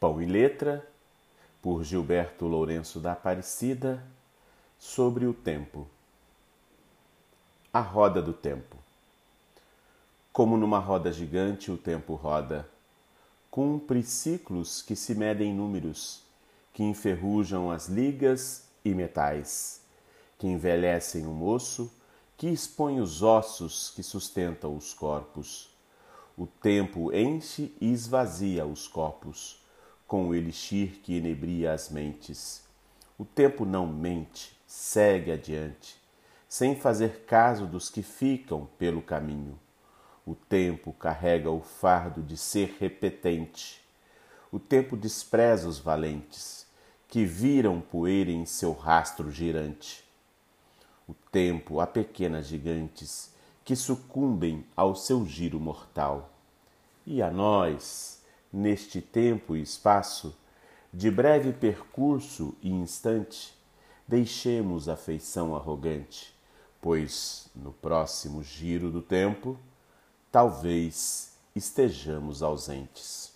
Pão e Letra, por Gilberto Lourenço da Aparecida, sobre o tempo. A roda do tempo. Como numa roda gigante o tempo roda, cumpre ciclos que se medem em números, que enferrujam as ligas e metais, que envelhecem o moço, que expõem os ossos que sustentam os corpos. O tempo enche e esvazia os copos, com o elixir que inebria as mentes. O tempo não mente, segue adiante, sem fazer caso dos que ficam pelo caminho. O tempo carrega o fardo de ser repetente. O tempo despreza os valentes, que viram poeira em seu rastro girante. O tempo a pequenas gigantes, que sucumbem ao seu giro mortal. E a nós, neste tempo e espaço, de breve percurso e instante, deixemos a feição arrogante, pois no próximo giro do tempo, talvez estejamos ausentes.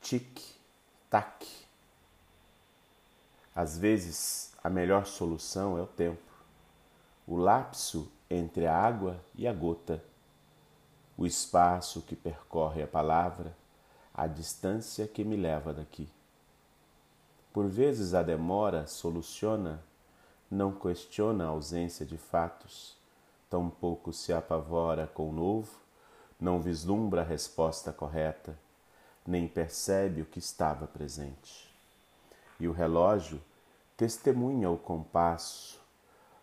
Tic-tac. Às vezes, a melhor solução é o tempo, o lapso entre a água e a gota, o espaço que percorre a palavra a distância que me leva daqui. Por vezes a demora soluciona, não questiona a ausência de fatos, tampouco se apavora com o novo, não vislumbra a resposta correta, nem percebe o que estava presente. E o relógio testemunha o compasso,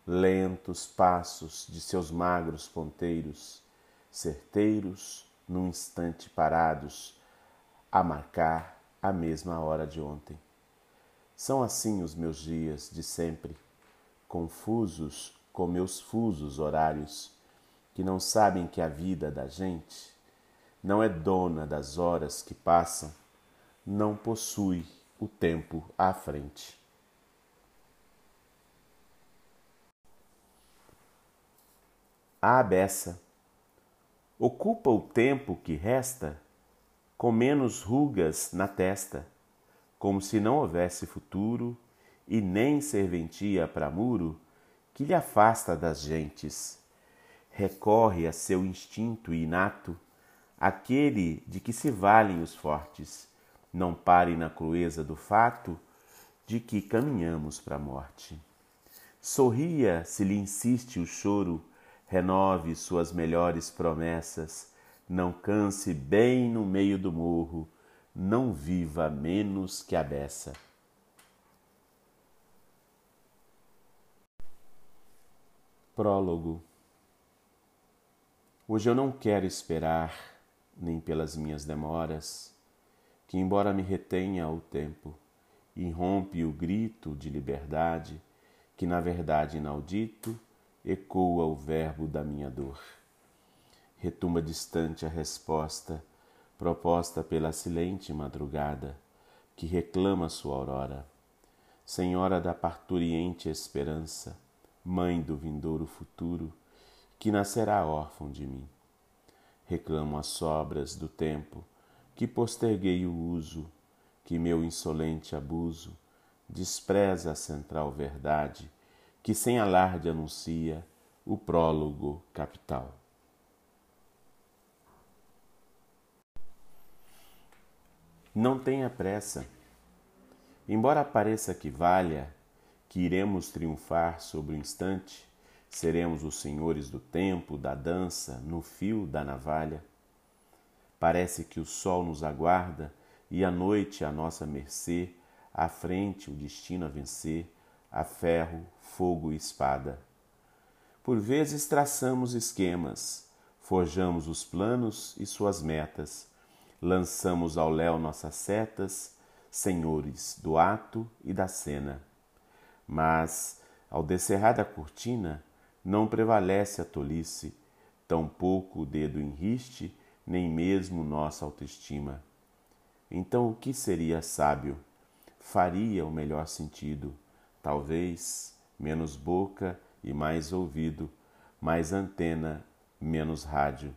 lentos passos de seus magros ponteiros, certeiros, num instante parados, a marcar a mesma hora de ontem. São assim os meus dias de sempre, confusos com meus fusos horários, que não sabem que a vida da gente não é dona das horas que passam, não possui o tempo à frente. A abessa ocupa o tempo que resta com menos rugas na testa, como se não houvesse futuro e nem serventia para muro que lhe afasta das gentes. Recorre a seu instinto inato, aquele de que se valem os fortes. Não pare na crueza do fato de que caminhamos para a morte. Sorria se lhe insiste o choro, renove suas melhores promessas. Não canse bem no meio do morro, não viva menos que a beça. Prólogo. Hoje eu não quero esperar, nem pelas minhas demoras, que, embora me retenha o tempo, irrompe o grito de liberdade, que, na verdade inaudito, ecoa o verbo da minha dor retumba distante a resposta proposta pela silente madrugada que reclama sua aurora. Senhora da parturiente esperança, mãe do vindouro futuro, que nascerá órfão de mim. Reclamo as sobras do tempo que posterguei o uso, que meu insolente abuso despreza a central verdade que sem alarde anuncia o prólogo capital. Não tenha pressa. Embora pareça que valha, que iremos triunfar sobre o instante, seremos os senhores do tempo, da dança, no fio da navalha. Parece que o sol nos aguarda e a noite à nossa mercê, à frente o destino a vencer, a ferro, fogo e espada. Por vezes traçamos esquemas, forjamos os planos e suas metas lançamos ao léu nossas setas, senhores do ato e da cena. Mas, ao descerrar da cortina, não prevalece a tolice, tampouco o dedo enriste, nem mesmo nossa autoestima. Então, o que seria sábio? Faria o melhor sentido, talvez menos boca e mais ouvido, mais antena, menos rádio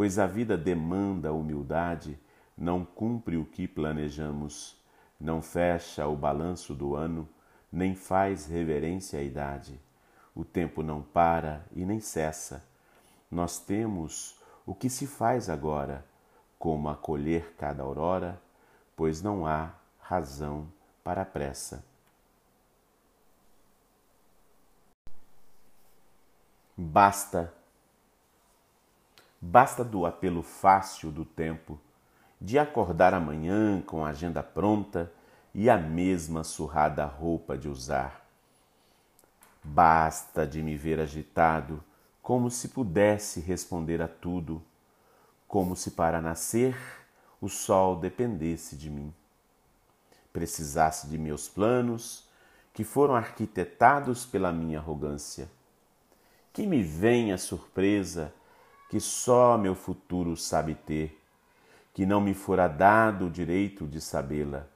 pois a vida demanda humildade, não cumpre o que planejamos, não fecha o balanço do ano, nem faz reverência à idade. O tempo não para e nem cessa. Nós temos o que se faz agora, como acolher cada aurora, pois não há razão para a pressa. Basta Basta do apelo fácil do tempo, de acordar amanhã com a agenda pronta e a mesma surrada roupa de usar. Basta de me ver agitado, como se pudesse responder a tudo, como se para nascer o sol dependesse de mim. Precisasse de meus planos, que foram arquitetados pela minha arrogância. Que me venha surpresa que só meu futuro sabe ter, que não me fora dado o direito de sabê-la,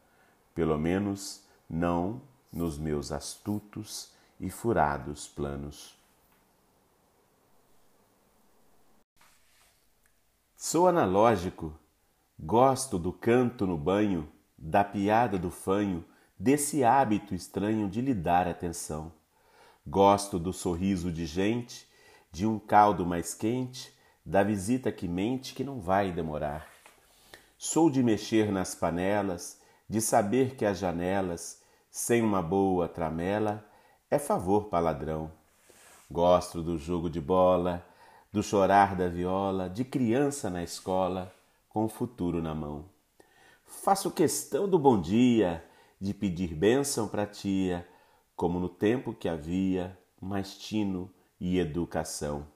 pelo menos não nos meus astutos e furados planos. Sou analógico, gosto do canto no banho, da piada do fanho, desse hábito estranho de lhe dar atenção. Gosto do sorriso de gente, de um caldo mais quente, da visita que mente que não vai demorar. Sou de mexer nas panelas, de saber que as janelas, sem uma boa tramela, é favor para ladrão. Gosto do jogo de bola, do chorar da viola, de criança na escola, com o futuro na mão. Faço questão do bom dia, de pedir bênção pra tia, como no tempo que havia mais tino e educação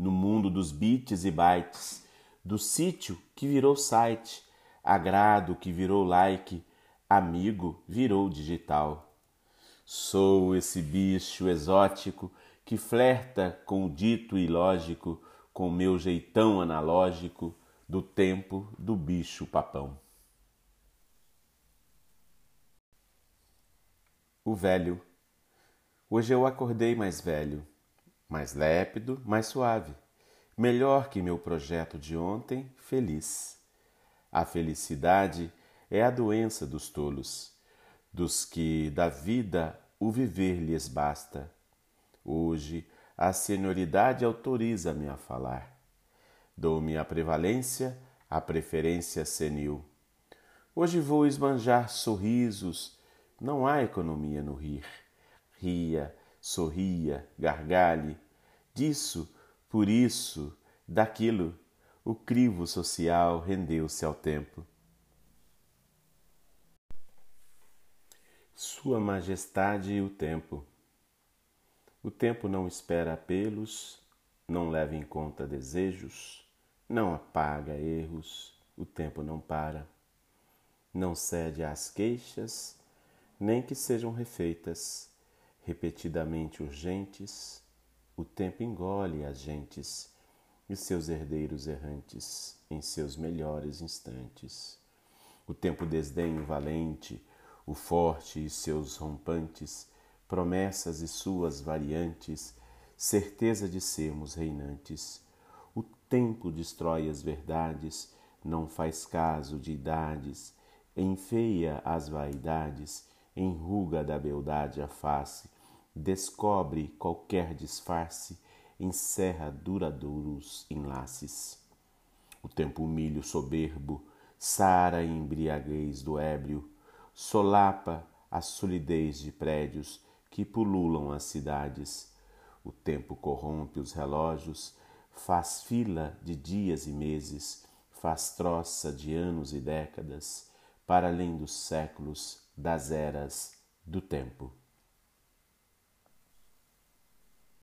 no mundo dos bits e bytes, do sítio que virou site, agrado que virou like, amigo virou digital. Sou esse bicho exótico que flerta com o dito ilógico, com meu jeitão analógico do tempo do bicho papão. O velho. Hoje eu acordei mais velho mais lépido, mais suave, melhor que meu projeto de ontem, feliz. A felicidade é a doença dos tolos, dos que da vida o viver lhes basta. Hoje a senioridade autoriza-me a falar. Dou-me a prevalência, a preferência senil. Hoje vou esbanjar sorrisos, não há economia no rir. Ria, sorria, gargalhe. Disso, por isso, daquilo, o crivo social rendeu-se ao tempo. Sua Majestade e o tempo. O tempo não espera apelos, não leva em conta desejos, não apaga erros, o tempo não para, não cede às queixas, nem que sejam refeitas repetidamente urgentes, o tempo engole as gentes e seus herdeiros errantes em seus melhores instantes. O tempo desdenho valente, o forte e seus rompantes, promessas e suas variantes, certeza de sermos reinantes. O tempo destrói as verdades, não faz caso de idades, enfeia as vaidades, enruga da beldade a face, descobre qualquer disfarce, encerra duradouros enlaces. O tempo humilha o soberbo, sara a embriaguez do ébrio, solapa a solidez de prédios que pululam as cidades. O tempo corrompe os relógios, faz fila de dias e meses, faz troça de anos e décadas, para além dos séculos, das eras, do tempo.